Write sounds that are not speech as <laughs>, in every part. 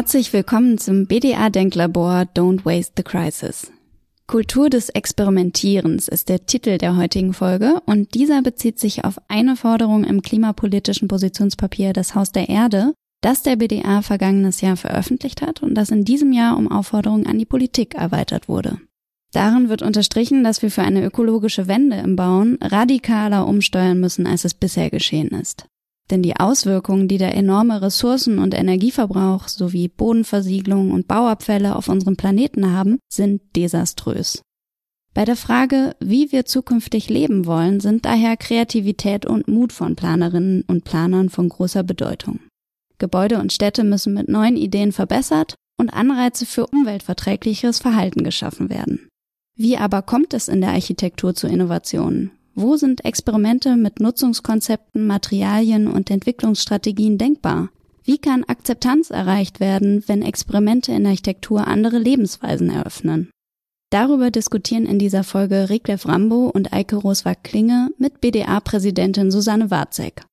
Herzlich willkommen zum BDA Denklabor Don't Waste the Crisis. Kultur des Experimentierens ist der Titel der heutigen Folge und dieser bezieht sich auf eine Forderung im klimapolitischen Positionspapier Das Haus der Erde, das der BDA vergangenes Jahr veröffentlicht hat und das in diesem Jahr um Aufforderungen an die Politik erweitert wurde. Darin wird unterstrichen, dass wir für eine ökologische Wende im Bauen radikaler umsteuern müssen, als es bisher geschehen ist. Denn die Auswirkungen, die der enorme Ressourcen- und Energieverbrauch sowie Bodenversiegelung und Bauabfälle auf unserem Planeten haben, sind desaströs. Bei der Frage, wie wir zukünftig leben wollen, sind daher Kreativität und Mut von Planerinnen und Planern von großer Bedeutung. Gebäude und Städte müssen mit neuen Ideen verbessert und Anreize für umweltverträglicheres Verhalten geschaffen werden. Wie aber kommt es in der Architektur zu Innovationen? Wo sind Experimente mit Nutzungskonzepten, Materialien und Entwicklungsstrategien denkbar? Wie kann Akzeptanz erreicht werden, wenn Experimente in Architektur andere Lebensweisen eröffnen? Darüber diskutieren in dieser Folge Riklef Rambo und Eike Roswag-Klinge mit BDA-Präsidentin Susanne Warzek.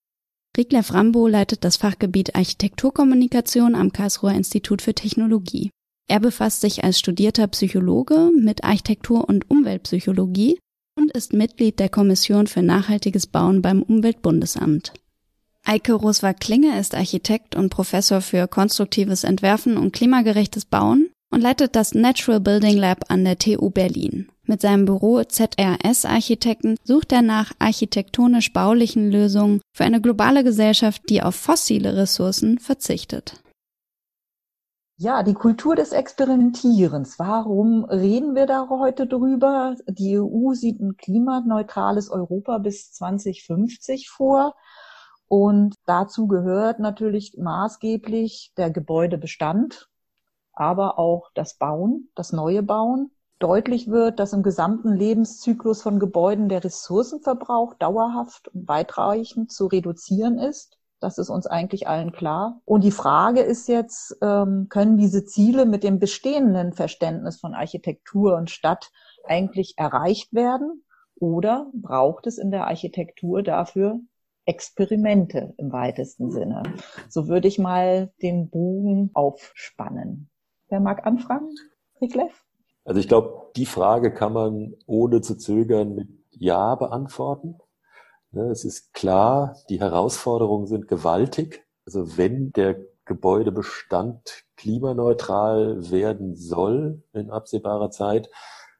Riklef Rambo leitet das Fachgebiet Architekturkommunikation am Karlsruher Institut für Technologie. Er befasst sich als studierter Psychologe mit Architektur- und Umweltpsychologie und ist Mitglied der Kommission für nachhaltiges Bauen beim Umweltbundesamt. Eike Roswag-Klinge ist Architekt und Professor für konstruktives Entwerfen und klimagerechtes Bauen und leitet das Natural Building Lab an der TU Berlin. Mit seinem Büro ZRS Architekten sucht er nach architektonisch-baulichen Lösungen für eine globale Gesellschaft, die auf fossile Ressourcen verzichtet. Ja, die Kultur des Experimentierens. Warum reden wir da heute drüber? Die EU sieht ein klimaneutrales Europa bis 2050 vor. Und dazu gehört natürlich maßgeblich der Gebäudebestand, aber auch das Bauen, das neue Bauen. Deutlich wird, dass im gesamten Lebenszyklus von Gebäuden der Ressourcenverbrauch dauerhaft und weitreichend zu reduzieren ist. Das ist uns eigentlich allen klar. Und die Frage ist jetzt, ähm, können diese Ziele mit dem bestehenden Verständnis von Architektur und Stadt eigentlich erreicht werden? Oder braucht es in der Architektur dafür Experimente im weitesten Sinne? So würde ich mal den Bogen aufspannen. Wer mag anfangen? Rickleff? Also ich glaube, die Frage kann man ohne zu zögern mit Ja beantworten. Ne, es ist klar, die Herausforderungen sind gewaltig. Also wenn der Gebäudebestand klimaneutral werden soll in absehbarer Zeit,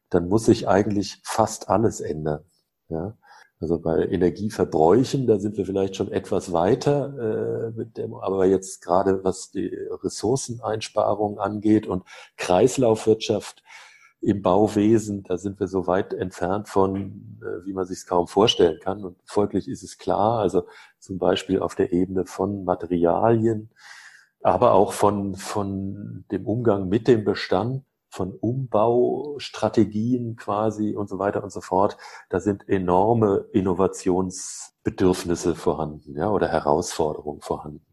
dann muss sich eigentlich fast alles ändern. Ja? Also bei Energieverbräuchen, da sind wir vielleicht schon etwas weiter, äh, mit dem, aber jetzt gerade was die Ressourceneinsparung angeht und Kreislaufwirtschaft, im Bauwesen, da sind wir so weit entfernt von, äh, wie man sich es kaum vorstellen kann. Und folglich ist es klar, also zum Beispiel auf der Ebene von Materialien, aber auch von, von dem Umgang mit dem Bestand, von Umbaustrategien quasi und so weiter und so fort. Da sind enorme Innovationsbedürfnisse vorhanden, ja, oder Herausforderungen vorhanden.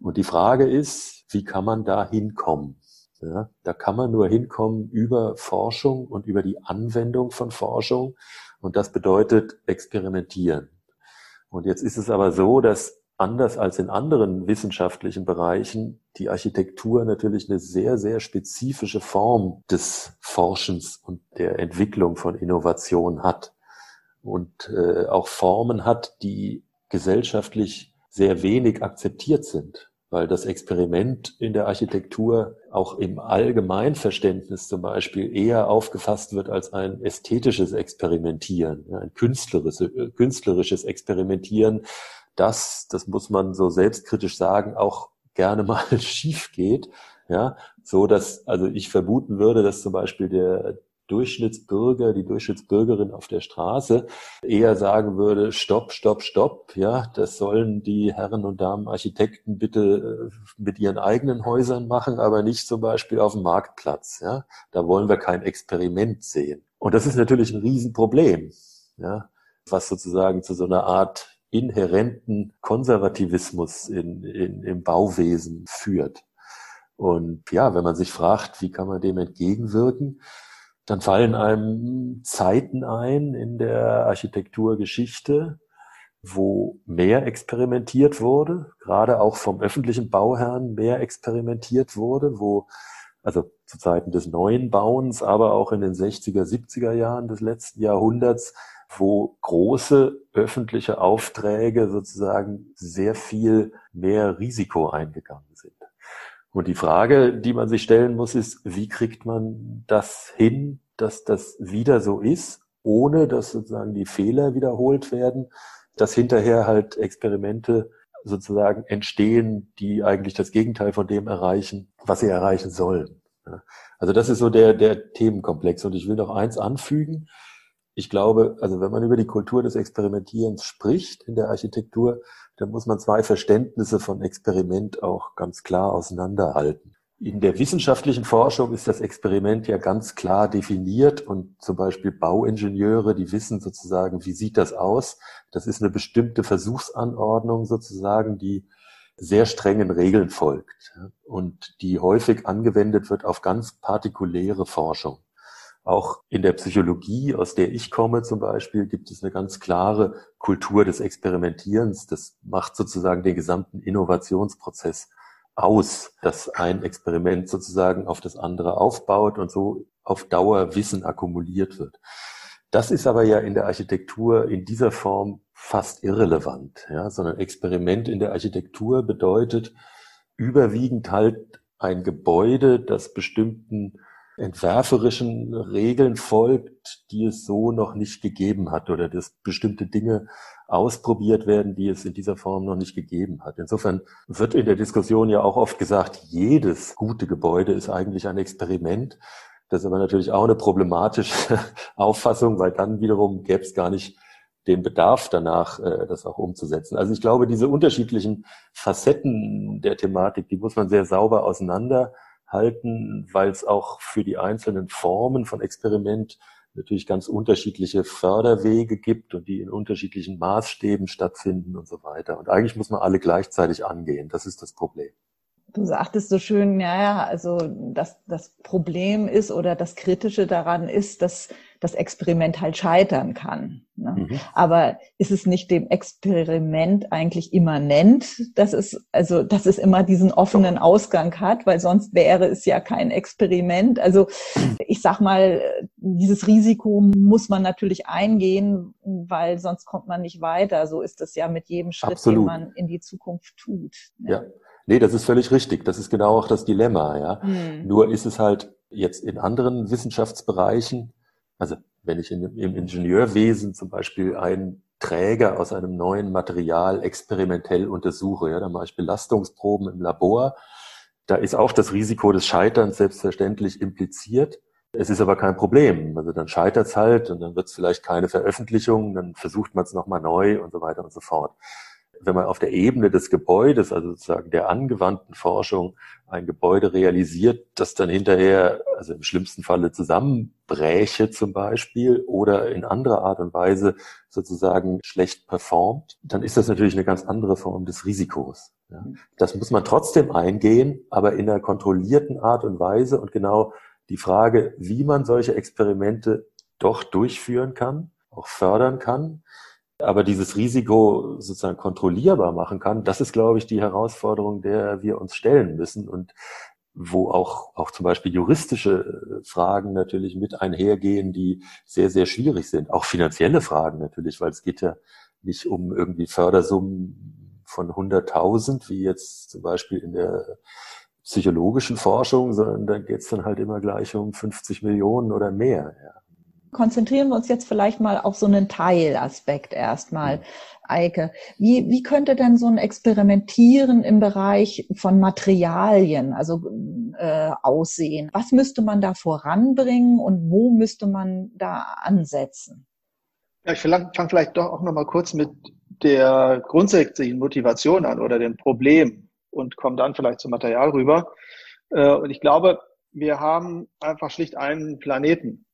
Und die Frage ist, wie kann man da hinkommen? Ja, da kann man nur hinkommen über Forschung und über die Anwendung von Forschung. Und das bedeutet experimentieren. Und jetzt ist es aber so, dass anders als in anderen wissenschaftlichen Bereichen die Architektur natürlich eine sehr, sehr spezifische Form des Forschens und der Entwicklung von Innovation hat. Und äh, auch Formen hat, die gesellschaftlich sehr wenig akzeptiert sind weil das Experiment in der Architektur auch im Allgemeinverständnis zum Beispiel eher aufgefasst wird als ein ästhetisches Experimentieren, ein künstlerisches, künstlerisches Experimentieren, das, das muss man so selbstkritisch sagen, auch gerne <laughs> mal schief geht, ja, so dass, also ich vermuten würde, dass zum Beispiel der, Durchschnittsbürger, die Durchschnittsbürgerin auf der Straße eher sagen würde, stopp, stopp, stopp, ja, das sollen die Herren und Damen Architekten bitte äh, mit ihren eigenen Häusern machen, aber nicht zum Beispiel auf dem Marktplatz, ja. Da wollen wir kein Experiment sehen. Und das ist natürlich ein Riesenproblem, ja, was sozusagen zu so einer Art inhärenten Konservativismus in, in, im Bauwesen führt. Und ja, wenn man sich fragt, wie kann man dem entgegenwirken, dann fallen einem Zeiten ein in der Architekturgeschichte, wo mehr experimentiert wurde, gerade auch vom öffentlichen Bauherrn mehr experimentiert wurde, wo also zu Zeiten des neuen Bauens, aber auch in den 60er, 70er Jahren des letzten Jahrhunderts, wo große öffentliche Aufträge sozusagen sehr viel mehr Risiko eingegangen sind. Und die Frage, die man sich stellen muss, ist, wie kriegt man das hin, dass das wieder so ist, ohne dass sozusagen die Fehler wiederholt werden, dass hinterher halt Experimente sozusagen entstehen, die eigentlich das Gegenteil von dem erreichen, was sie erreichen sollen. Also das ist so der, der Themenkomplex. Und ich will noch eins anfügen. Ich glaube, also wenn man über die Kultur des Experimentierens spricht in der Architektur, dann muss man zwei Verständnisse von Experiment auch ganz klar auseinanderhalten. In der wissenschaftlichen Forschung ist das Experiment ja ganz klar definiert und zum Beispiel Bauingenieure, die wissen sozusagen, wie sieht das aus? Das ist eine bestimmte Versuchsanordnung sozusagen, die sehr strengen Regeln folgt und die häufig angewendet wird auf ganz partikuläre Forschung. Auch in der Psychologie, aus der ich komme zum Beispiel, gibt es eine ganz klare Kultur des Experimentierens. Das macht sozusagen den gesamten Innovationsprozess aus, dass ein Experiment sozusagen auf das andere aufbaut und so auf Dauer Wissen akkumuliert wird. Das ist aber ja in der Architektur in dieser Form fast irrelevant, ja, sondern Experiment in der Architektur bedeutet überwiegend halt ein Gebäude, das bestimmten entwerferischen Regeln folgt, die es so noch nicht gegeben hat oder dass bestimmte Dinge ausprobiert werden, die es in dieser Form noch nicht gegeben hat. Insofern wird in der Diskussion ja auch oft gesagt, jedes gute Gebäude ist eigentlich ein Experiment. Das ist aber natürlich auch eine problematische <laughs> Auffassung, weil dann wiederum gäbe es gar nicht den Bedarf danach, äh, das auch umzusetzen. Also ich glaube, diese unterschiedlichen Facetten der Thematik, die muss man sehr sauber auseinanderhalten, weil es auch für die einzelnen Formen von Experiment natürlich ganz unterschiedliche Förderwege gibt und die in unterschiedlichen Maßstäben stattfinden und so weiter. Und eigentlich muss man alle gleichzeitig angehen. Das ist das Problem. Du sagtest so schön, ja, ja, also das, das Problem ist oder das Kritische daran ist, dass das Experiment halt scheitern kann. Ne? Mhm. Aber ist es nicht dem Experiment eigentlich immanent, dass es, also, dass es immer diesen offenen Ausgang hat, weil sonst wäre es ja kein Experiment. Also, ich sag mal, dieses Risiko muss man natürlich eingehen, weil sonst kommt man nicht weiter. So ist es ja mit jedem Schritt, Absolut. den man in die Zukunft tut. Ne? Ja. Nee, das ist völlig richtig. Das ist genau auch das Dilemma, ja. Mhm. Nur ist es halt jetzt in anderen Wissenschaftsbereichen, also wenn ich in, im Ingenieurwesen zum Beispiel einen Träger aus einem neuen Material experimentell untersuche, ja, dann mache ich Belastungsproben im Labor. Da ist auch das Risiko des Scheiterns selbstverständlich impliziert. Es ist aber kein Problem. Also dann scheitert es halt und dann wird es vielleicht keine Veröffentlichung, dann versucht man es nochmal neu und so weiter und so fort wenn man auf der Ebene des Gebäudes, also sozusagen der angewandten Forschung, ein Gebäude realisiert, das dann hinterher, also im schlimmsten Falle zusammenbräche zum Beispiel oder in anderer Art und Weise sozusagen schlecht performt, dann ist das natürlich eine ganz andere Form des Risikos. Ja. Das muss man trotzdem eingehen, aber in einer kontrollierten Art und Weise und genau die Frage, wie man solche Experimente doch durchführen kann, auch fördern kann, aber dieses Risiko sozusagen kontrollierbar machen kann, das ist, glaube ich, die Herausforderung, der wir uns stellen müssen und wo auch, auch zum Beispiel juristische äh, Fragen natürlich mit einhergehen, die sehr, sehr schwierig sind. Auch finanzielle Fragen natürlich, weil es geht ja nicht um irgendwie Fördersummen von 100.000, wie jetzt zum Beispiel in der psychologischen Forschung, sondern da geht es dann halt immer gleich um 50 Millionen oder mehr. Ja konzentrieren wir uns jetzt vielleicht mal auf so einen Teilaspekt erstmal. Eike, wie, wie könnte denn so ein Experimentieren im Bereich von Materialien also äh, aussehen? Was müsste man da voranbringen und wo müsste man da ansetzen? Ja, ich fange vielleicht doch auch noch mal kurz mit der grundsätzlichen Motivation an oder dem Problem und komme dann vielleicht zum Material rüber. Äh, und ich glaube, wir haben einfach schlicht einen Planeten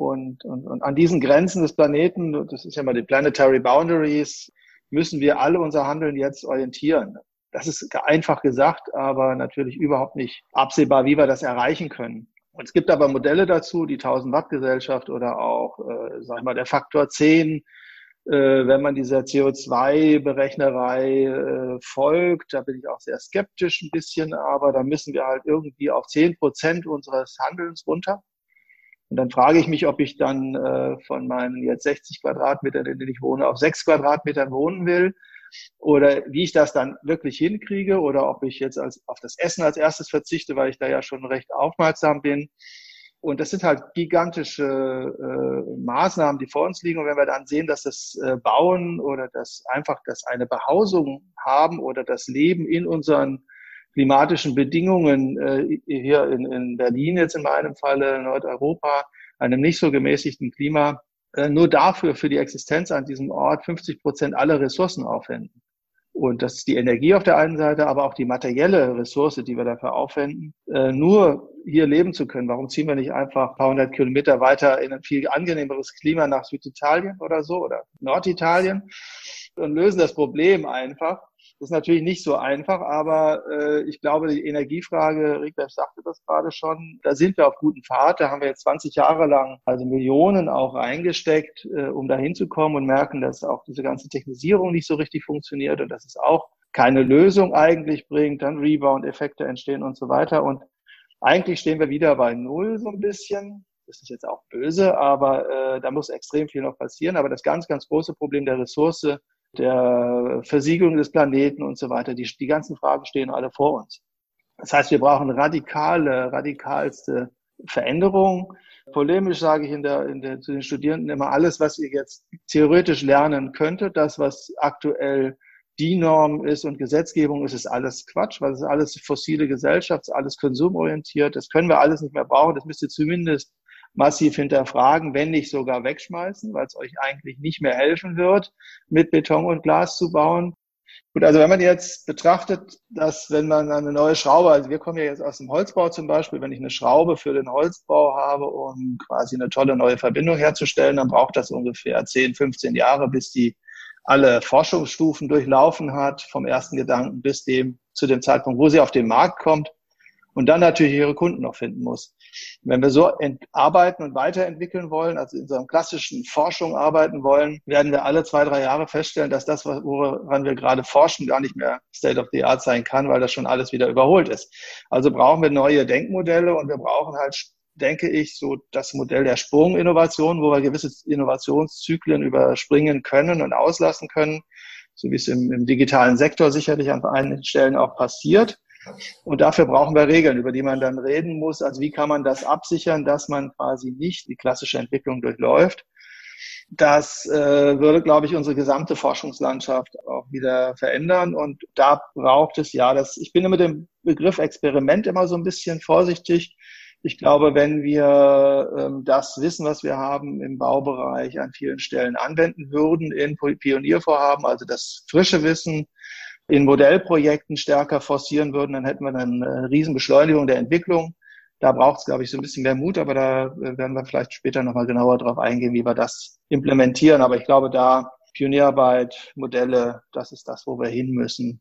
und, und, und an diesen Grenzen des Planeten, das ist ja mal die Planetary Boundaries, müssen wir alle unser Handeln jetzt orientieren. Das ist einfach gesagt, aber natürlich überhaupt nicht absehbar, wie wir das erreichen können. Und es gibt aber Modelle dazu, die 1000 Watt Gesellschaft oder auch, äh, sag ich mal, der Faktor 10, äh, wenn man dieser CO2-Berechnerei äh, folgt. Da bin ich auch sehr skeptisch ein bisschen, aber da müssen wir halt irgendwie auf zehn Prozent unseres Handelns runter. Und dann frage ich mich, ob ich dann äh, von meinen jetzt 60 Quadratmetern, in denen ich wohne, auf sechs Quadratmetern wohnen will oder wie ich das dann wirklich hinkriege oder ob ich jetzt als, auf das Essen als erstes verzichte, weil ich da ja schon recht aufmerksam bin. Und das sind halt gigantische äh, Maßnahmen, die vor uns liegen. Und wenn wir dann sehen, dass das äh, Bauen oder das einfach das eine Behausung haben oder das Leben in unseren klimatischen Bedingungen äh, hier in, in Berlin jetzt in meinem Falle, Nordeuropa, einem nicht so gemäßigten Klima, äh, nur dafür, für die Existenz an diesem Ort 50 Prozent aller Ressourcen aufwenden. Und das ist die Energie auf der einen Seite, aber auch die materielle Ressource, die wir dafür aufwenden, äh, nur hier leben zu können. Warum ziehen wir nicht einfach ein paar hundert Kilometer weiter in ein viel angenehmeres Klima nach Süditalien oder so oder Norditalien und lösen das Problem einfach? Das ist natürlich nicht so einfach, aber äh, ich glaube, die Energiefrage, Rickleff sagte das gerade schon, da sind wir auf guten Pfad. Da haben wir jetzt 20 Jahre lang also Millionen auch reingesteckt, äh, um da hinzukommen und merken, dass auch diese ganze Technisierung nicht so richtig funktioniert und dass es auch keine Lösung eigentlich bringt, dann Rebound-Effekte entstehen und so weiter. Und eigentlich stehen wir wieder bei Null so ein bisschen. Das ist jetzt auch böse, aber äh, da muss extrem viel noch passieren. Aber das ganz, ganz große Problem der Ressource der Versiegelung des Planeten und so weiter. Die, die ganzen Fragen stehen alle vor uns. Das heißt, wir brauchen radikale, radikalste Veränderung. Polemisch sage ich in der, in der, zu den Studierenden immer, alles, was ihr jetzt theoretisch lernen könntet, das, was aktuell die Norm ist und Gesetzgebung ist, ist alles Quatsch, weil es ist alles fossile Gesellschaft, alles konsumorientiert. Das können wir alles nicht mehr brauchen. Das müsst ihr zumindest massiv hinterfragen, wenn nicht sogar wegschmeißen, weil es euch eigentlich nicht mehr helfen wird, mit Beton und Glas zu bauen. Gut, also wenn man jetzt betrachtet, dass wenn man eine neue Schraube, also wir kommen ja jetzt aus dem Holzbau zum Beispiel, wenn ich eine Schraube für den Holzbau habe, um quasi eine tolle neue Verbindung herzustellen, dann braucht das ungefähr 10, 15 Jahre, bis die alle Forschungsstufen durchlaufen hat, vom ersten Gedanken bis dem, zu dem Zeitpunkt, wo sie auf den Markt kommt und dann natürlich ihre Kunden noch finden muss. Wenn wir so arbeiten und weiterentwickeln wollen, also in so einer klassischen Forschung arbeiten wollen, werden wir alle zwei, drei Jahre feststellen, dass das, woran wir gerade forschen, gar nicht mehr State of the Art sein kann, weil das schon alles wieder überholt ist. Also brauchen wir neue Denkmodelle und wir brauchen halt denke ich, so das Modell der Sprunginnovation, wo wir gewisse Innovationszyklen überspringen können und auslassen können, so wie es im, im digitalen Sektor sicherlich an einigen Stellen auch passiert. Und dafür brauchen wir Regeln, über die man dann reden muss. Also wie kann man das absichern, dass man quasi nicht die klassische Entwicklung durchläuft. Das äh, würde, glaube ich, unsere gesamte Forschungslandschaft auch wieder verändern. Und da braucht es ja das, ich bin mit dem Begriff Experiment immer so ein bisschen vorsichtig. Ich glaube, wenn wir ähm, das Wissen, was wir haben im Baubereich an vielen Stellen anwenden würden in Pioniervorhaben, also das frische Wissen, in Modellprojekten stärker forcieren würden, dann hätten wir eine Riesenbeschleunigung der Entwicklung. Da braucht es, glaube ich, so ein bisschen mehr Mut, aber da äh, werden wir vielleicht später nochmal genauer drauf eingehen, wie wir das implementieren. Aber ich glaube, da Pionierarbeit, Modelle, das ist das, wo wir hin müssen.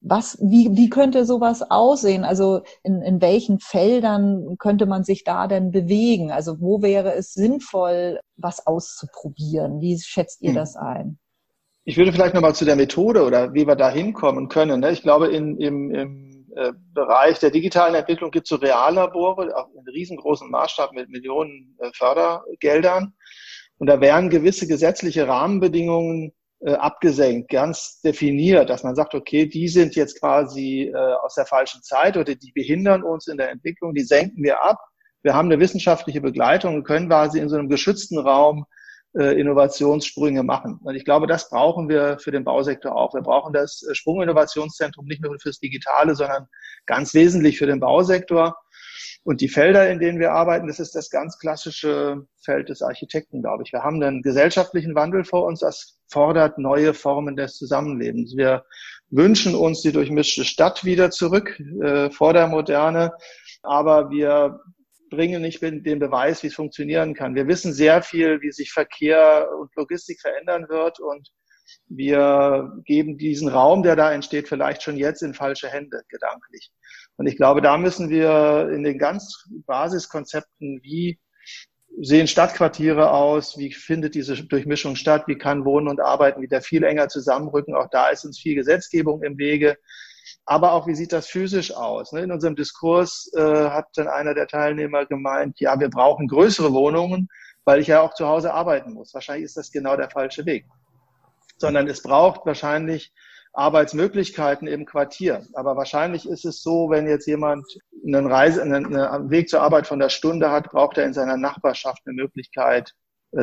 Was, wie, wie könnte sowas aussehen? Also in, in welchen Feldern könnte man sich da denn bewegen? Also wo wäre es sinnvoll, was auszuprobieren? Wie schätzt ihr hm. das ein? Ich würde vielleicht nochmal zu der Methode oder wie wir da hinkommen können. Ne? Ich glaube, in, im, im äh, Bereich der digitalen Entwicklung gibt es so Reallabore auf einem riesengroßen Maßstab mit Millionen äh, Fördergeldern. Und da wären gewisse gesetzliche Rahmenbedingungen äh, abgesenkt, ganz definiert, dass man sagt, okay, die sind jetzt quasi aus der falschen Zeit oder die behindern uns in der Entwicklung, die senken wir ab. Wir haben eine wissenschaftliche Begleitung und können quasi in so einem geschützten Raum äh, Innovationssprünge machen. Und ich glaube, das brauchen wir für den Bausektor auch. Wir brauchen das äh, Sprunginnovationszentrum nicht nur fürs Digitale, sondern ganz wesentlich für den Bausektor. Und die Felder, in denen wir arbeiten, das ist das ganz klassische Feld des Architekten, glaube ich. Wir haben einen gesellschaftlichen Wandel vor uns, das fordert neue Formen des Zusammenlebens. Wir wünschen uns die durchmischte Stadt wieder zurück äh, vor der Moderne, aber wir bringen nicht den Beweis, wie es funktionieren kann. Wir wissen sehr viel, wie sich Verkehr und Logistik verändern wird und wir geben diesen Raum, der da entsteht, vielleicht schon jetzt in falsche Hände, gedanklich. Und ich glaube, da müssen wir in den ganz Basiskonzepten, wie sehen Stadtquartiere aus? Wie findet diese Durchmischung statt? Wie kann Wohnen und Arbeiten wieder viel enger zusammenrücken? Auch da ist uns viel Gesetzgebung im Wege. Aber auch, wie sieht das physisch aus? Ne, in unserem Diskurs äh, hat dann einer der Teilnehmer gemeint, ja, wir brauchen größere Wohnungen, weil ich ja auch zu Hause arbeiten muss. Wahrscheinlich ist das genau der falsche Weg. Sondern es braucht wahrscheinlich Arbeitsmöglichkeiten im Quartier. Aber wahrscheinlich ist es so, wenn jetzt jemand einen, Reise, einen, Weg zur Arbeit von der Stunde hat, braucht er in seiner Nachbarschaft eine Möglichkeit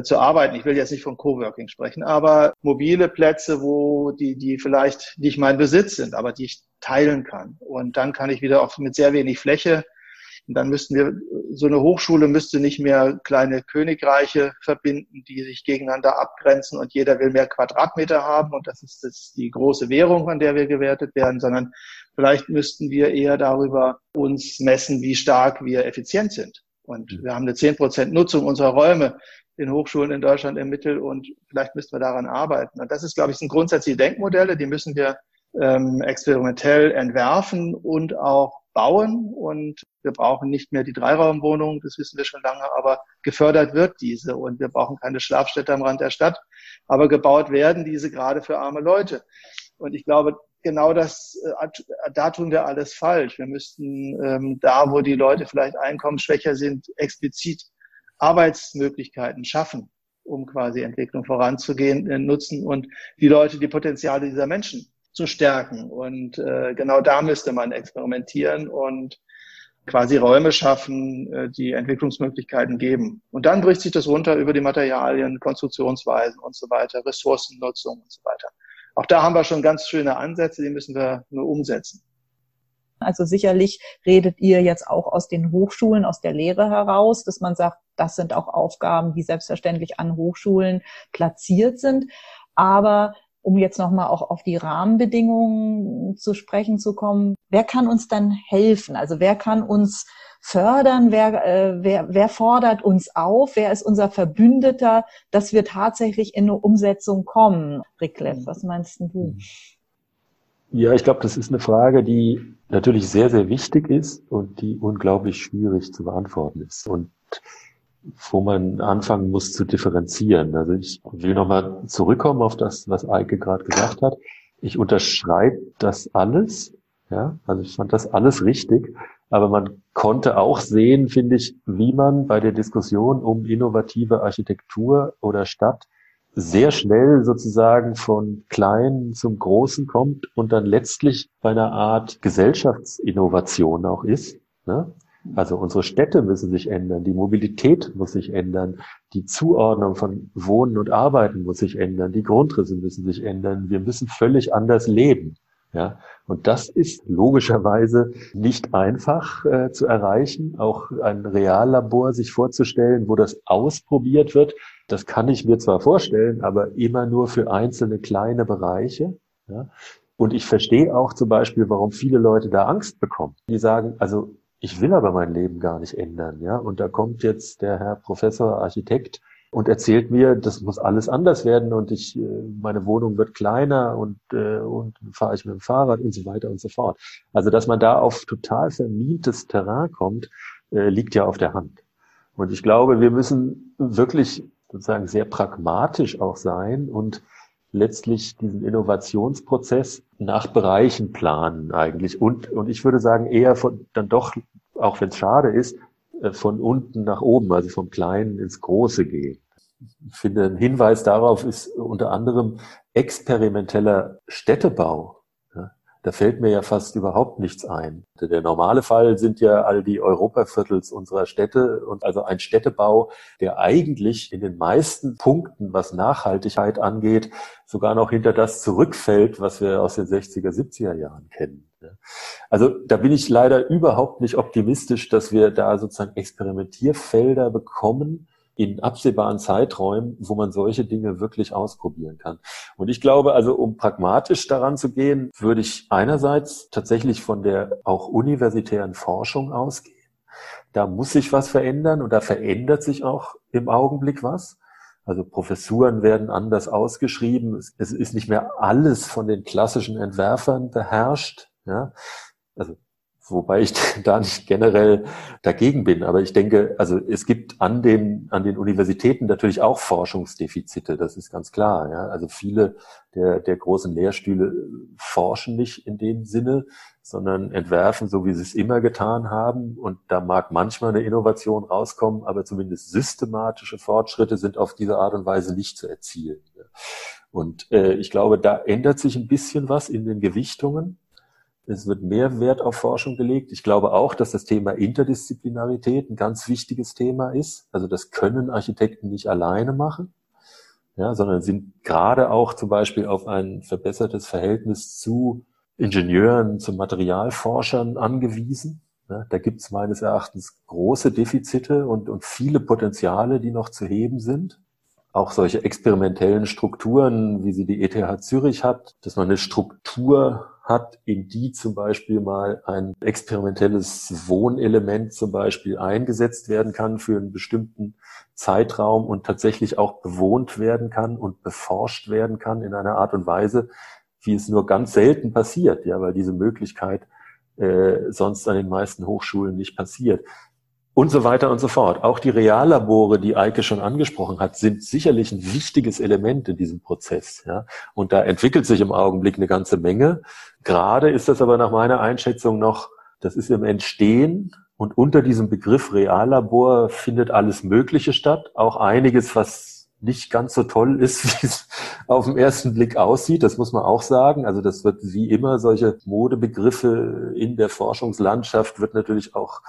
zu arbeiten. Ich will jetzt nicht von Coworking sprechen, aber mobile Plätze, wo die, die vielleicht nicht mein Besitz sind, aber die ich teilen kann. Und dann kann ich wieder auch mit sehr wenig Fläche und dann müssten wir, so eine Hochschule müsste nicht mehr kleine Königreiche verbinden, die sich gegeneinander abgrenzen und jeder will mehr Quadratmeter haben und das ist das die große Währung, an der wir gewertet werden, sondern vielleicht müssten wir eher darüber uns messen, wie stark wir effizient sind. Und mhm. wir haben eine zehn Prozent Nutzung unserer Räume in Hochschulen in Deutschland im Mittel und vielleicht müssten wir daran arbeiten. Und das ist, glaube ich, sind grundsätzliche Denkmodelle, die müssen wir ähm, experimentell entwerfen und auch bauen und wir brauchen nicht mehr die Dreiraumwohnungen, das wissen wir schon lange, aber gefördert wird diese und wir brauchen keine Schlafstätte am Rand der Stadt, aber gebaut werden diese gerade für arme Leute. Und ich glaube, genau das, äh, da tun wir alles falsch. Wir müssten ähm, da, wo die Leute vielleicht einkommensschwächer sind, explizit Arbeitsmöglichkeiten schaffen, um quasi Entwicklung voranzugehen, äh, nutzen und die Leute, die Potenziale dieser Menschen zu stärken. Und äh, genau da müsste man experimentieren und quasi Räume schaffen, äh, die Entwicklungsmöglichkeiten geben. Und dann bricht sich das runter über die Materialien, Konstruktionsweisen und so weiter, Ressourcennutzung und so weiter. Auch da haben wir schon ganz schöne Ansätze, die müssen wir nur umsetzen. Also sicherlich redet ihr jetzt auch aus den Hochschulen, aus der Lehre heraus, dass man sagt, das sind auch Aufgaben, die selbstverständlich an Hochschulen platziert sind. Aber um jetzt nochmal auch auf die Rahmenbedingungen zu sprechen zu kommen, wer kann uns dann helfen? Also wer kann uns fördern? Wer, äh, wer, wer fordert uns auf? Wer ist unser Verbündeter, dass wir tatsächlich in eine Umsetzung kommen? Rickleff, was meinst du? Ja, ich glaube, das ist eine Frage, die natürlich sehr, sehr wichtig ist und die unglaublich schwierig zu beantworten ist. Und wo man anfangen muss zu differenzieren. Also ich will nochmal zurückkommen auf das, was Eike gerade gesagt hat. Ich unterschreibe das alles. Ja, also ich fand das alles richtig. Aber man konnte auch sehen, finde ich, wie man bei der Diskussion um innovative Architektur oder Stadt sehr schnell sozusagen von klein zum großen kommt und dann letztlich bei einer Art Gesellschaftsinnovation auch ist. Ne? Also unsere Städte müssen sich ändern, die Mobilität muss sich ändern, die Zuordnung von Wohnen und Arbeiten muss sich ändern, die Grundrisse müssen sich ändern, wir müssen völlig anders leben. Ja, und das ist logischerweise nicht einfach äh, zu erreichen. Auch ein Reallabor sich vorzustellen, wo das ausprobiert wird, das kann ich mir zwar vorstellen, aber immer nur für einzelne kleine Bereiche. Ja. Und ich verstehe auch zum Beispiel, warum viele Leute da Angst bekommen. Die sagen, also ich will aber mein Leben gar nicht ändern, ja. Und da kommt jetzt der Herr Professor Architekt und erzählt mir, das muss alles anders werden und ich, äh, meine Wohnung wird kleiner und, äh, und fahre ich mit dem Fahrrad und so weiter und so fort. Also, dass man da auf total vermintes Terrain kommt, äh, liegt ja auf der Hand. Und ich glaube, wir müssen wirklich sozusagen sehr pragmatisch auch sein und letztlich diesen Innovationsprozess nach Bereichen planen eigentlich. Und, und ich würde sagen, eher von, dann doch, auch wenn es schade ist, von unten nach oben, also vom Kleinen ins Große gehen. Finde, ein Hinweis darauf ist unter anderem experimenteller Städtebau. Da fällt mir ja fast überhaupt nichts ein. Der normale Fall sind ja all die Europaviertels unserer Städte und also ein Städtebau, der eigentlich in den meisten Punkten, was Nachhaltigkeit angeht, sogar noch hinter das zurückfällt, was wir aus den 60er, 70er Jahren kennen. Also da bin ich leider überhaupt nicht optimistisch, dass wir da sozusagen Experimentierfelder bekommen, in absehbaren Zeiträumen, wo man solche Dinge wirklich ausprobieren kann. Und ich glaube, also um pragmatisch daran zu gehen, würde ich einerseits tatsächlich von der auch universitären Forschung ausgehen. Da muss sich was verändern und da verändert sich auch im Augenblick was. Also Professuren werden anders ausgeschrieben. Es ist nicht mehr alles von den klassischen Entwerfern beherrscht. Ja? Also Wobei ich <laughs> da nicht generell dagegen bin. Aber ich denke, also es gibt an den, an den Universitäten natürlich auch Forschungsdefizite. Das ist ganz klar. Ja? Also viele der, der großen Lehrstühle forschen nicht in dem Sinne, sondern entwerfen, so wie sie es immer getan haben. Und da mag manchmal eine Innovation rauskommen, aber zumindest systematische Fortschritte sind auf diese Art und Weise nicht zu erzielen. Und äh, ich glaube, da ändert sich ein bisschen was in den Gewichtungen. Es wird mehr Wert auf Forschung gelegt. Ich glaube auch, dass das Thema Interdisziplinarität ein ganz wichtiges Thema ist. Also das können Architekten nicht alleine machen, ja, sondern sind gerade auch zum Beispiel auf ein verbessertes Verhältnis zu Ingenieuren, zu Materialforschern angewiesen. Ja, da gibt es meines Erachtens große Defizite und, und viele Potenziale, die noch zu heben sind auch solche experimentellen Strukturen, wie sie die ETH Zürich hat, dass man eine Struktur hat, in die zum Beispiel mal ein experimentelles Wohnelement zum Beispiel eingesetzt werden kann für einen bestimmten Zeitraum und tatsächlich auch bewohnt werden kann und beforscht werden kann in einer Art und Weise, wie es nur ganz selten passiert, ja, weil diese Möglichkeit äh, sonst an den meisten Hochschulen nicht passiert und so weiter und so fort. Auch die Reallabore, die Eike schon angesprochen hat, sind sicherlich ein wichtiges Element in diesem Prozess. Ja? Und da entwickelt sich im Augenblick eine ganze Menge. Gerade ist das aber nach meiner Einschätzung noch, das ist im Entstehen und unter diesem Begriff Reallabor findet alles Mögliche statt. Auch einiges, was nicht ganz so toll ist, <laughs> wie es auf den ersten Blick aussieht. Das muss man auch sagen. Also das wird wie immer solche Modebegriffe in der Forschungslandschaft wird natürlich auch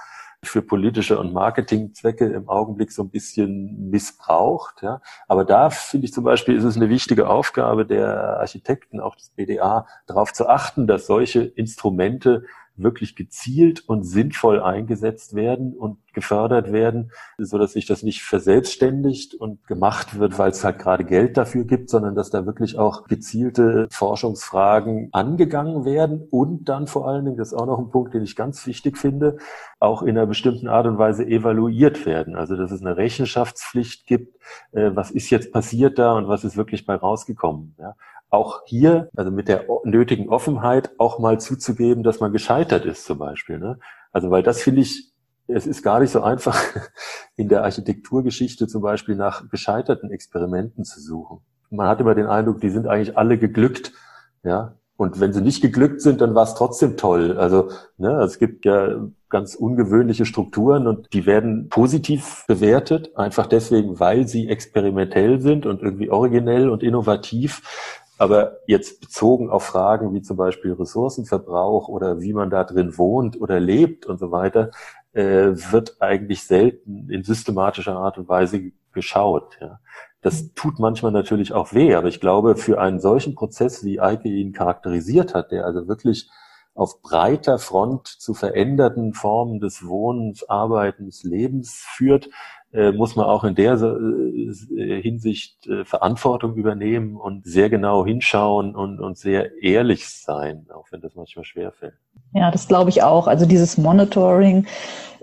für politische und Marketingzwecke im Augenblick so ein bisschen missbraucht. Ja. Aber da finde ich zum Beispiel, ist es eine wichtige Aufgabe der Architekten, auch des BDA, darauf zu achten, dass solche Instrumente wirklich gezielt und sinnvoll eingesetzt werden und gefördert werden, so dass sich das nicht verselbstständigt und gemacht wird, weil es halt gerade Geld dafür gibt, sondern dass da wirklich auch gezielte Forschungsfragen angegangen werden und dann vor allen Dingen, das ist auch noch ein Punkt, den ich ganz wichtig finde, auch in einer bestimmten Art und Weise evaluiert werden. Also dass es eine Rechenschaftspflicht gibt, äh, was ist jetzt passiert da und was ist wirklich bei rausgekommen. Ja? Auch hier, also mit der nötigen Offenheit, auch mal zuzugeben, dass man gescheitert ist zum Beispiel. Ne? Also weil das finde ich, es ist gar nicht so einfach, <laughs> in der Architekturgeschichte zum Beispiel nach gescheiterten Experimenten zu suchen. Man hat immer den Eindruck, die sind eigentlich alle geglückt, ja. Und wenn sie nicht geglückt sind, dann war es trotzdem toll. Also ne, es gibt ja ganz ungewöhnliche Strukturen und die werden positiv bewertet, einfach deswegen, weil sie experimentell sind und irgendwie originell und innovativ. Aber jetzt bezogen auf Fragen wie zum Beispiel Ressourcenverbrauch oder wie man da drin wohnt oder lebt und so weiter, äh, wird eigentlich selten in systematischer Art und Weise geschaut. Ja. Das tut manchmal natürlich auch weh, aber ich glaube, für einen solchen Prozess, wie Eike ihn charakterisiert hat, der also wirklich auf breiter Front zu veränderten Formen des Wohnens, Arbeitens, Lebens führt, muss man auch in der äh, Hinsicht äh, Verantwortung übernehmen und sehr genau hinschauen und, und sehr ehrlich sein, auch wenn das manchmal schwerfällt. Ja, das glaube ich auch. Also dieses Monitoring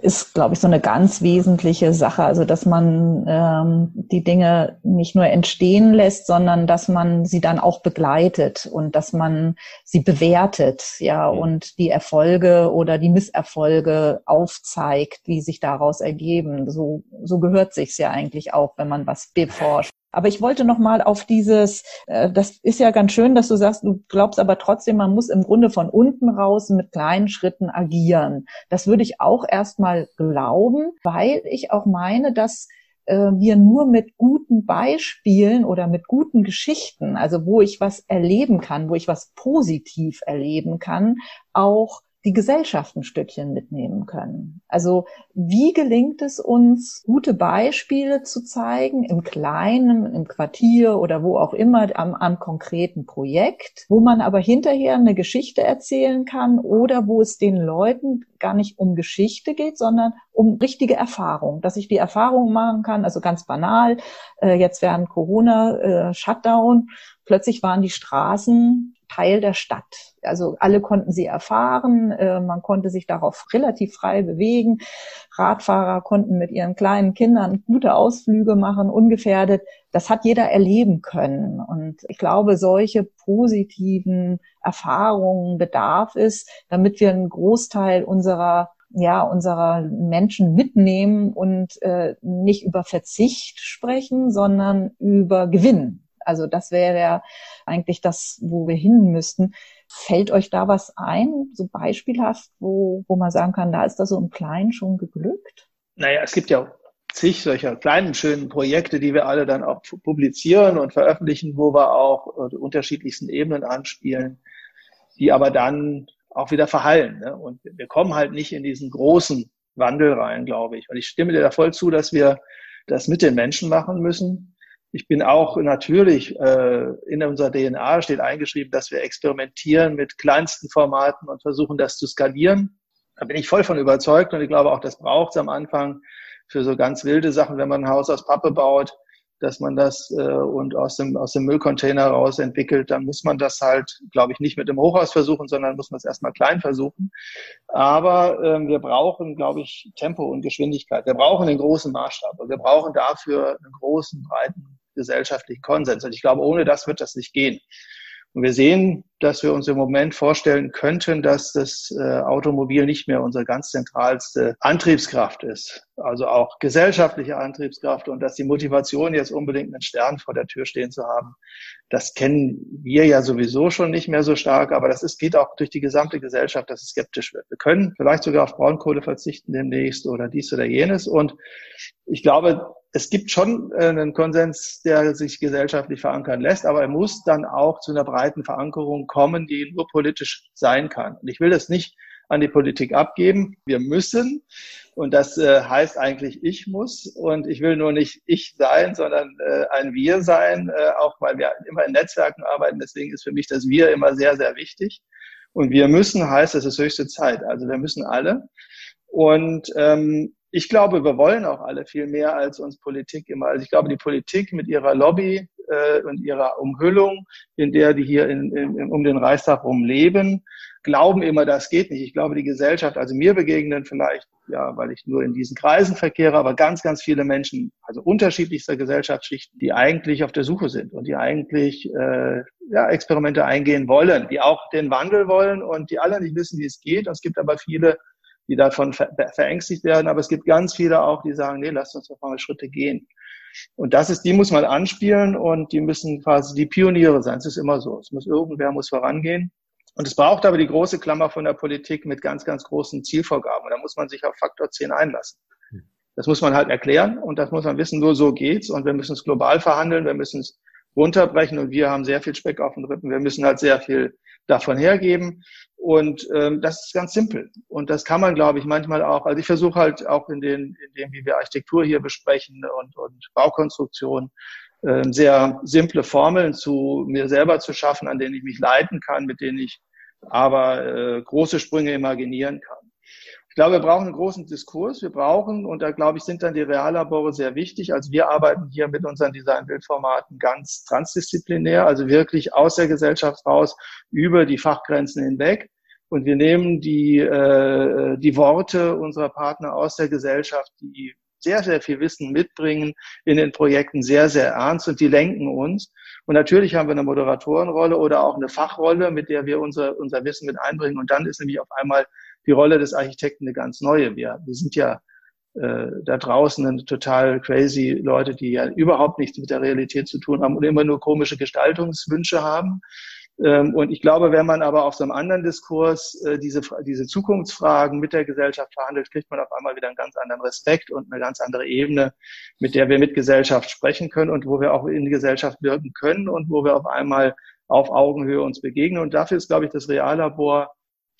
ist, glaube ich, so eine ganz wesentliche Sache. Also dass man ähm, die Dinge nicht nur entstehen lässt, sondern dass man sie dann auch begleitet und dass man sie bewertet, ja, mhm. und die Erfolge oder die Misserfolge aufzeigt, die sich daraus ergeben. So, so gehört sich's ja eigentlich auch, wenn man was beforscht. Aber ich wollte noch mal auf dieses, äh, das ist ja ganz schön, dass du sagst, du glaubst aber trotzdem, man muss im Grunde von unten raus mit kleinen Schritten agieren. Das würde ich auch erstmal glauben, weil ich auch meine, dass äh, wir nur mit guten Beispielen oder mit guten Geschichten, also wo ich was erleben kann, wo ich was positiv erleben kann, auch die Gesellschaft ein Stückchen mitnehmen können. Also wie gelingt es uns, gute Beispiele zu zeigen im Kleinen, im Quartier oder wo auch immer am, am konkreten Projekt, wo man aber hinterher eine Geschichte erzählen kann oder wo es den Leuten gar nicht um Geschichte geht, sondern um richtige Erfahrung, dass ich die Erfahrung machen kann, also ganz banal, äh, jetzt während Corona, äh, Shutdown, plötzlich waren die Straßen Teil der Stadt. Also alle konnten sie erfahren, äh, man konnte sich darauf relativ frei bewegen. Radfahrer konnten mit ihren kleinen Kindern gute Ausflüge machen, ungefährdet. Das hat jeder erleben können. Und ich glaube, solche positiven Erfahrungen bedarf es, damit wir einen Großteil unserer ja, unserer Menschen mitnehmen und äh, nicht über Verzicht sprechen, sondern über Gewinn. Also das wäre ja eigentlich das, wo wir hin müssten. Fällt euch da was ein, so beispielhaft, wo, wo man sagen kann, da ist das so im Kleinen schon geglückt? Naja, es gibt ja zig solcher kleinen, schönen Projekte, die wir alle dann auch publizieren und veröffentlichen, wo wir auch die unterschiedlichsten Ebenen anspielen, die aber dann auch wieder verhallen. Ne? Und wir kommen halt nicht in diesen großen Wandel rein, glaube ich. Und ich stimme dir da voll zu, dass wir das mit den Menschen machen müssen. Ich bin auch natürlich, äh, in unserer DNA steht eingeschrieben, dass wir experimentieren mit kleinsten Formaten und versuchen, das zu skalieren. Da bin ich voll von überzeugt und ich glaube auch, das braucht es am Anfang für so ganz wilde Sachen, wenn man ein Haus aus Pappe baut, dass man das äh, und aus dem, aus dem Müllcontainer raus entwickelt, dann muss man das halt, glaube ich, nicht mit dem Hochhaus versuchen, sondern muss man es erstmal klein versuchen. Aber ähm, wir brauchen, glaube ich, Tempo und Geschwindigkeit. Wir brauchen den großen Maßstab und wir brauchen dafür einen großen, breiten gesellschaftlichen Konsens. Und ich glaube, ohne das wird das nicht gehen. Und wir sehen, dass wir uns im Moment vorstellen könnten, dass das äh, Automobil nicht mehr unsere ganz zentralste Antriebskraft ist. Also auch gesellschaftliche Antriebskraft und dass die Motivation jetzt unbedingt einen Stern vor der Tür stehen zu haben. Das kennen wir ja sowieso schon nicht mehr so stark, aber das ist, geht auch durch die gesamte Gesellschaft, dass es skeptisch wird. Wir können vielleicht sogar auf Braunkohle verzichten demnächst oder dies oder jenes. Und ich glaube, es gibt schon äh, einen Konsens, der sich gesellschaftlich verankern lässt, aber er muss dann auch zu einer breiten Verankerung kommen, die nur politisch sein kann. Und ich will das nicht an die Politik abgeben. Wir müssen. Und das äh, heißt eigentlich, ich muss. Und ich will nur nicht ich sein, sondern äh, ein Wir sein, auch weil wir immer in Netzwerken arbeiten. Deswegen ist für mich das Wir immer sehr, sehr wichtig. Und wir müssen heißt, es ist höchste Zeit. Also wir müssen alle. Und ähm, ich glaube, wir wollen auch alle viel mehr als uns Politik immer. Also ich glaube, die Politik mit ihrer Lobby äh, und ihrer Umhüllung, in der die hier in, in, um den Reichstag rum leben, glauben immer, das geht nicht. Ich glaube, die Gesellschaft, also mir begegnen vielleicht, ja, weil ich nur in diesen Kreisen verkehre, aber ganz, ganz viele Menschen, also unterschiedlichster Gesellschaftsschichten, die eigentlich auf der Suche sind und die eigentlich äh, ja, Experimente eingehen wollen, die auch den Wandel wollen und die alle nicht wissen, wie es geht. Und es gibt aber viele, die davon ver verängstigt werden. Aber es gibt ganz viele auch, die sagen, nee, lasst uns doch mal Schritte gehen. Und das ist, die muss man anspielen und die müssen quasi die Pioniere sein. Es ist immer so. Es muss irgendwer muss vorangehen. Und es braucht aber die große Klammer von der Politik mit ganz, ganz großen Zielvorgaben. Und da muss man sich auf Faktor 10 einlassen. Das muss man halt erklären und das muss man wissen, nur so geht's. Und wir müssen es global verhandeln, wir müssen es runterbrechen und wir haben sehr viel Speck auf den Rippen. Wir müssen halt sehr viel davon hergeben. Und ähm, das ist ganz simpel. Und das kann man, glaube ich, manchmal auch. Also ich versuche halt auch in den, in dem, wie wir Architektur hier besprechen und, und Baukonstruktion, äh, sehr simple Formeln zu mir selber zu schaffen, an denen ich mich leiten kann, mit denen ich aber äh, große Sprünge imaginieren kann. Ich glaube, wir brauchen einen großen Diskurs. Wir brauchen, und da glaube ich, sind dann die Reallabore sehr wichtig. Also wir arbeiten hier mit unseren Design-Bildformaten ganz transdisziplinär, also wirklich aus der Gesellschaft raus, über die Fachgrenzen hinweg. Und wir nehmen die, äh, die Worte unserer Partner aus der Gesellschaft, die sehr, sehr viel Wissen mitbringen in den Projekten sehr, sehr ernst und die lenken uns. Und natürlich haben wir eine Moderatorenrolle oder auch eine Fachrolle, mit der wir unser, unser Wissen mit einbringen. Und dann ist nämlich auf einmal die Rolle des Architekten eine ganz neue. Wir, wir sind ja äh, da draußen total crazy Leute, die ja überhaupt nichts mit der Realität zu tun haben und immer nur komische Gestaltungswünsche haben. Ähm, und ich glaube, wenn man aber auf so einem anderen Diskurs äh, diese, diese Zukunftsfragen mit der Gesellschaft verhandelt, kriegt man auf einmal wieder einen ganz anderen Respekt und eine ganz andere Ebene, mit der wir mit Gesellschaft sprechen können und wo wir auch in die Gesellschaft wirken können und wo wir auf einmal auf Augenhöhe uns begegnen. Und dafür ist, glaube ich, das Reallabor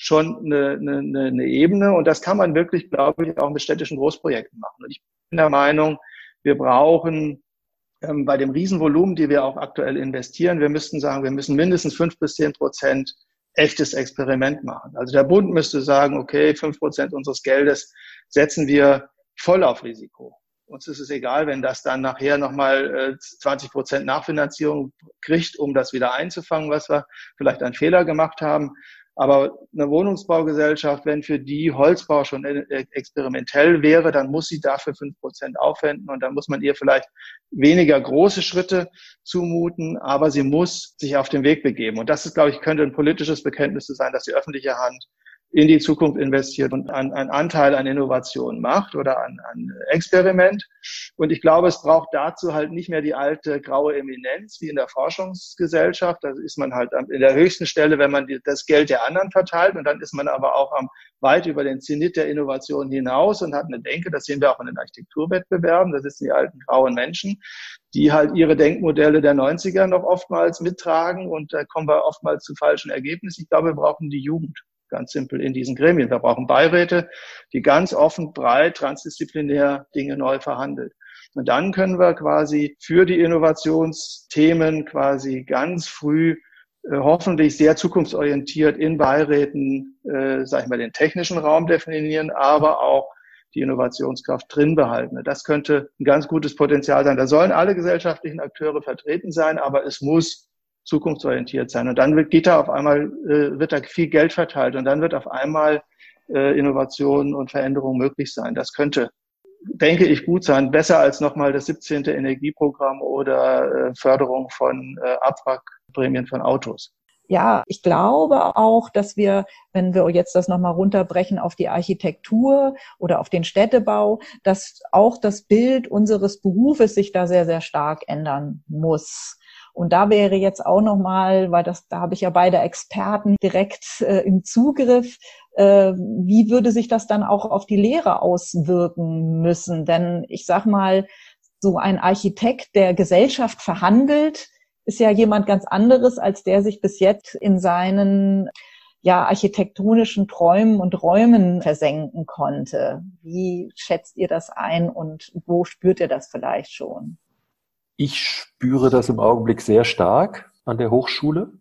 schon eine, eine, eine Ebene. Und das kann man wirklich, glaube ich, auch mit städtischen Großprojekten machen. Und ich bin der Meinung, wir brauchen ähm, bei dem Riesenvolumen, die wir auch aktuell investieren, wir müssten sagen, wir müssen mindestens fünf bis zehn Prozent echtes Experiment machen. Also der Bund müsste sagen, okay, fünf Prozent unseres Geldes setzen wir voll auf Risiko. Uns ist es egal, wenn das dann nachher nochmal 20 äh, Prozent Nachfinanzierung kriegt, um das wieder einzufangen, was wir vielleicht einen Fehler gemacht haben. Aber eine Wohnungsbaugesellschaft, wenn für die Holzbau schon e-, experimentell wäre, dann muss sie dafür fünf Prozent aufwenden und dann muss man ihr vielleicht weniger große Schritte zumuten, aber sie muss sich auf den Weg begeben. Und das ist, glaube ich, könnte ein politisches Bekenntnis sein, dass die öffentliche Hand in die Zukunft investiert und einen, Anteil an Innovation macht oder an, an Experiment. Und ich glaube, es braucht dazu halt nicht mehr die alte graue Eminenz wie in der Forschungsgesellschaft. Da ist man halt in der höchsten Stelle, wenn man die, das Geld der anderen verteilt. Und dann ist man aber auch am, weit über den Zenit der Innovation hinaus und hat eine Denke. Das sehen wir auch in den Architekturwettbewerben. Das sind die alten grauen Menschen, die halt ihre Denkmodelle der 90er noch oftmals mittragen. Und da kommen wir oftmals zu falschen Ergebnissen. Ich glaube, wir brauchen die Jugend ganz simpel in diesen Gremien. Wir brauchen Beiräte, die ganz offen, breit, transdisziplinär Dinge neu verhandelt. Und dann können wir quasi für die Innovationsthemen quasi ganz früh äh, hoffentlich sehr zukunftsorientiert in Beiräten, äh, sag ich mal, den technischen Raum definieren, aber auch die Innovationskraft drin behalten. Das könnte ein ganz gutes Potenzial sein. Da sollen alle gesellschaftlichen Akteure vertreten sein, aber es muss zukunftsorientiert sein. Und dann wird, geht da auf einmal, äh, wird da viel Geld verteilt und dann wird auf einmal äh, Innovation und Veränderung möglich sein. Das könnte, denke ich, gut sein. Besser als nochmal das 17. Energieprogramm oder äh, Förderung von äh, Abwrackprämien von Autos. Ja, ich glaube auch, dass wir, wenn wir jetzt das nochmal runterbrechen auf die Architektur oder auf den Städtebau, dass auch das Bild unseres Berufes sich da sehr, sehr stark ändern muss. Und da wäre jetzt auch nochmal, weil das, da habe ich ja beide Experten direkt äh, im Zugriff, äh, wie würde sich das dann auch auf die Lehre auswirken müssen? Denn ich sag mal, so ein Architekt, der Gesellschaft verhandelt, ist ja jemand ganz anderes, als der sich bis jetzt in seinen ja, architektonischen Träumen und Räumen versenken konnte. Wie schätzt ihr das ein und wo spürt ihr das vielleicht schon? Ich spüre das im Augenblick sehr stark an der Hochschule.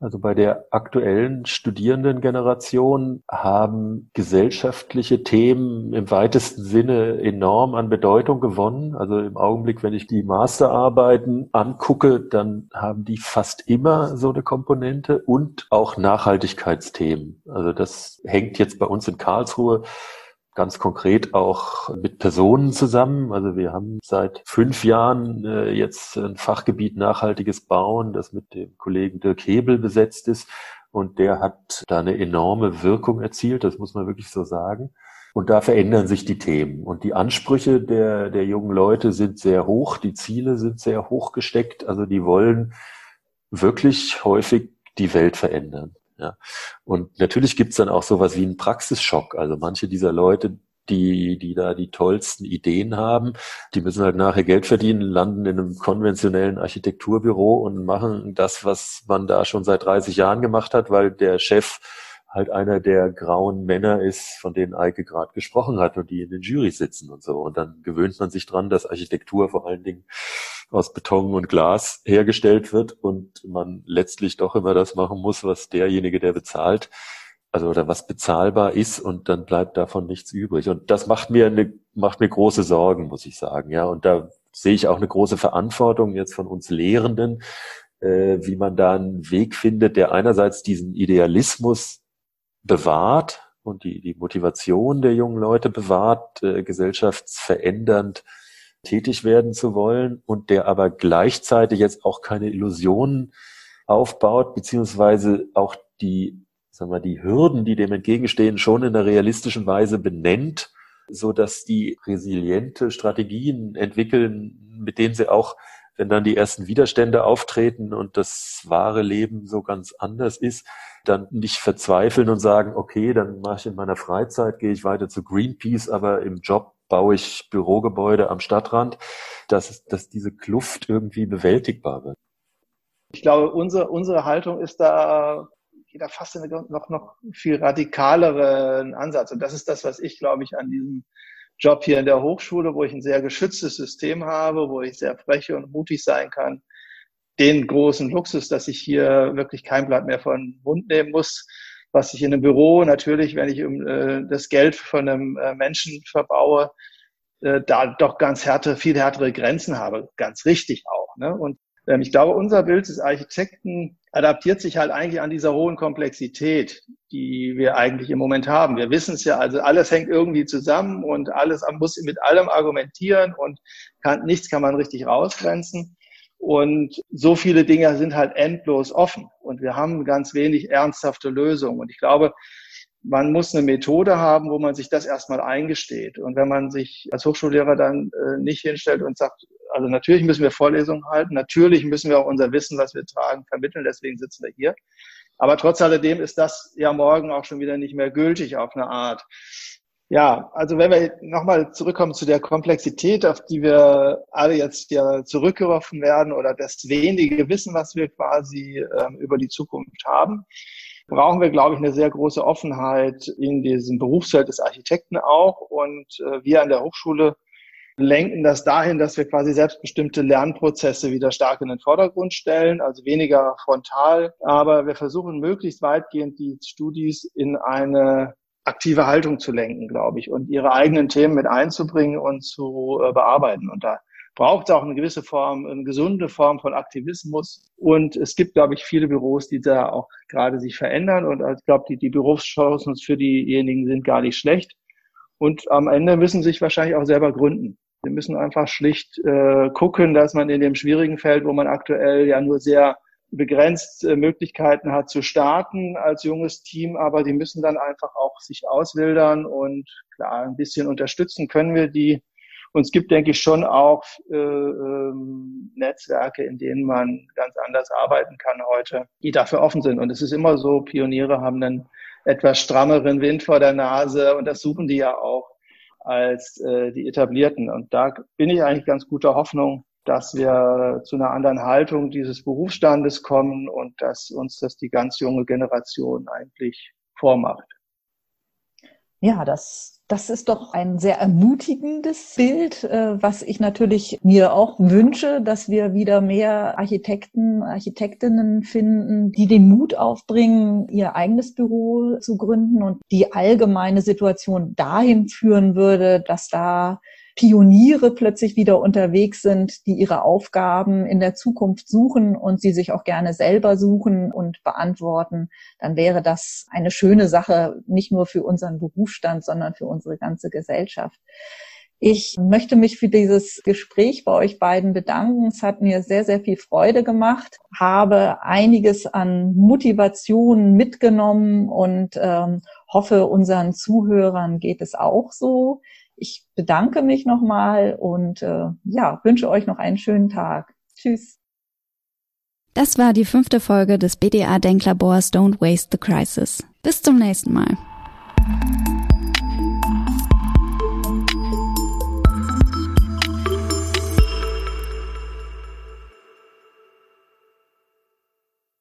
Also bei der aktuellen Studierendengeneration haben gesellschaftliche Themen im weitesten Sinne enorm an Bedeutung gewonnen. Also im Augenblick, wenn ich die Masterarbeiten angucke, dann haben die fast immer so eine Komponente und auch Nachhaltigkeitsthemen. Also das hängt jetzt bei uns in Karlsruhe ganz konkret auch mit Personen zusammen. Also wir haben seit fünf Jahren äh, jetzt ein Fachgebiet nachhaltiges Bauen, das mit dem Kollegen Dirk Hebel besetzt ist. Und der hat da eine enorme Wirkung erzielt, das muss man wirklich so sagen. Und da verändern sich die Themen. Und die Ansprüche der, der jungen Leute sind sehr hoch, die Ziele sind sehr hoch gesteckt. Also die wollen wirklich häufig die Welt verändern. Ja. Und natürlich gibt's dann auch sowas wie einen Praxisschock. Also manche dieser Leute, die, die da die tollsten Ideen haben, die müssen halt nachher Geld verdienen, landen in einem konventionellen Architekturbüro und machen das, was man da schon seit 30 Jahren gemacht hat, weil der Chef halt einer der grauen Männer ist, von denen Eike gerade gesprochen hat und die in den Jurys sitzen und so. Und dann gewöhnt man sich dran, dass Architektur vor allen Dingen aus Beton und Glas hergestellt wird und man letztlich doch immer das machen muss, was derjenige, der bezahlt, also oder was bezahlbar ist und dann bleibt davon nichts übrig. Und das macht mir eine, macht mir große Sorgen, muss ich sagen. Ja, und da sehe ich auch eine große Verantwortung jetzt von uns Lehrenden, äh, wie man da einen Weg findet, der einerseits diesen Idealismus bewahrt und die, die Motivation der jungen Leute bewahrt, äh, gesellschaftsverändernd tätig werden zu wollen und der aber gleichzeitig jetzt auch keine Illusionen aufbaut, beziehungsweise auch die, sagen wir, die Hürden, die dem entgegenstehen, schon in einer realistischen Weise benennt, so dass die resiliente Strategien entwickeln, mit denen sie auch, wenn dann die ersten Widerstände auftreten und das wahre Leben so ganz anders ist, dann nicht verzweifeln und sagen, okay, dann mache ich in meiner Freizeit, gehe ich weiter zu Greenpeace, aber im Job baue ich Bürogebäude am Stadtrand, dass, dass diese Kluft irgendwie bewältigbar wird. Ich glaube, unsere, unsere Haltung ist da geht da fast in eine noch, noch viel radikaleren Ansatz. Und das ist das, was ich, glaube ich, an diesem Job hier in der Hochschule, wo ich ein sehr geschütztes System habe, wo ich sehr freche und mutig sein kann, den großen Luxus, dass ich hier wirklich kein Blatt mehr von Mund nehmen muss, was ich in einem Büro natürlich, wenn ich um, äh, das Geld von einem äh, Menschen verbaue, äh, da doch ganz härte, viel härtere Grenzen habe. Ganz richtig auch. Ne? Und ähm, ich glaube, unser Bild des Architekten adaptiert sich halt eigentlich an dieser hohen Komplexität, die wir eigentlich im Moment haben. Wir wissen es ja, also alles hängt irgendwie zusammen und alles muss mit allem argumentieren und kann, nichts kann man richtig rausgrenzen. Und so viele Dinge sind halt endlos offen und wir haben ganz wenig ernsthafte Lösungen. Und ich glaube, man muss eine Methode haben, wo man sich das erstmal eingesteht. Und wenn man sich als Hochschullehrer dann äh, nicht hinstellt und sagt, also natürlich müssen wir Vorlesungen halten, natürlich müssen wir auch unser Wissen, was wir tragen, vermitteln, deswegen sitzen wir hier. Aber trotz alledem ist das ja morgen auch schon wieder nicht mehr gültig auf eine Art. Ja, also wenn wir nochmal zurückkommen zu der Komplexität, auf die wir alle jetzt ja zurückgeworfen werden oder das wenige Wissen, was wir quasi ähm, über die Zukunft haben, brauchen wir, glaube ich, eine sehr große Offenheit in diesem Berufsfeld des Architekten auch. Und äh, wir an der Hochschule lenken das dahin, dass wir quasi selbstbestimmte Lernprozesse wieder stark in den Vordergrund stellen, also weniger frontal. Aber wir versuchen möglichst weitgehend die Studis in eine aktive Haltung zu lenken, glaube ich, und ihre eigenen Themen mit einzubringen und zu äh, bearbeiten. Und da braucht es auch eine gewisse Form, eine gesunde Form von Aktivismus. Und es gibt, glaube ich, viele Büros, die da auch gerade sich verändern. Und ich glaube, die, die Berufschancen für diejenigen sind gar nicht schlecht. Und am Ende müssen sich wahrscheinlich auch selber gründen. Wir müssen einfach schlicht äh, gucken, dass man in dem schwierigen Feld, wo man aktuell ja nur sehr begrenzt äh, Möglichkeiten hat zu starten als junges Team, aber die müssen dann einfach auch sich auswildern und klar, ein bisschen unterstützen können wir die. Und es gibt, denke ich, schon auch äh, ähm, Netzwerke, in denen man ganz anders arbeiten kann heute, die dafür offen sind. Und es ist immer so, Pioniere haben einen etwas strammeren Wind vor der Nase und das suchen die ja auch als äh, die etablierten. Und da bin ich eigentlich ganz guter Hoffnung, dass wir zu einer anderen Haltung dieses Berufsstandes kommen und dass uns das die ganz junge Generation eigentlich vormacht. Ja, das, das ist doch ein sehr ermutigendes Bild, äh, was ich natürlich mir auch wünsche, dass wir wieder mehr Architekten, Architektinnen finden, die den Mut aufbringen, ihr eigenes Büro zu gründen und die allgemeine Situation dahin führen würde, dass da Pioniere plötzlich wieder unterwegs sind, die ihre Aufgaben in der Zukunft suchen und sie sich auch gerne selber suchen und beantworten, dann wäre das eine schöne Sache, nicht nur für unseren Berufsstand, sondern für unsere ganze Gesellschaft. Ich möchte mich für dieses Gespräch bei euch beiden bedanken. Es hat mir sehr, sehr viel Freude gemacht, habe einiges an Motivation mitgenommen und ähm, hoffe, unseren Zuhörern geht es auch so. Ich bedanke mich nochmal und äh, ja, wünsche euch noch einen schönen Tag. Tschüss. Das war die fünfte Folge des BDA Denklabors Don't Waste the Crisis. Bis zum nächsten Mal.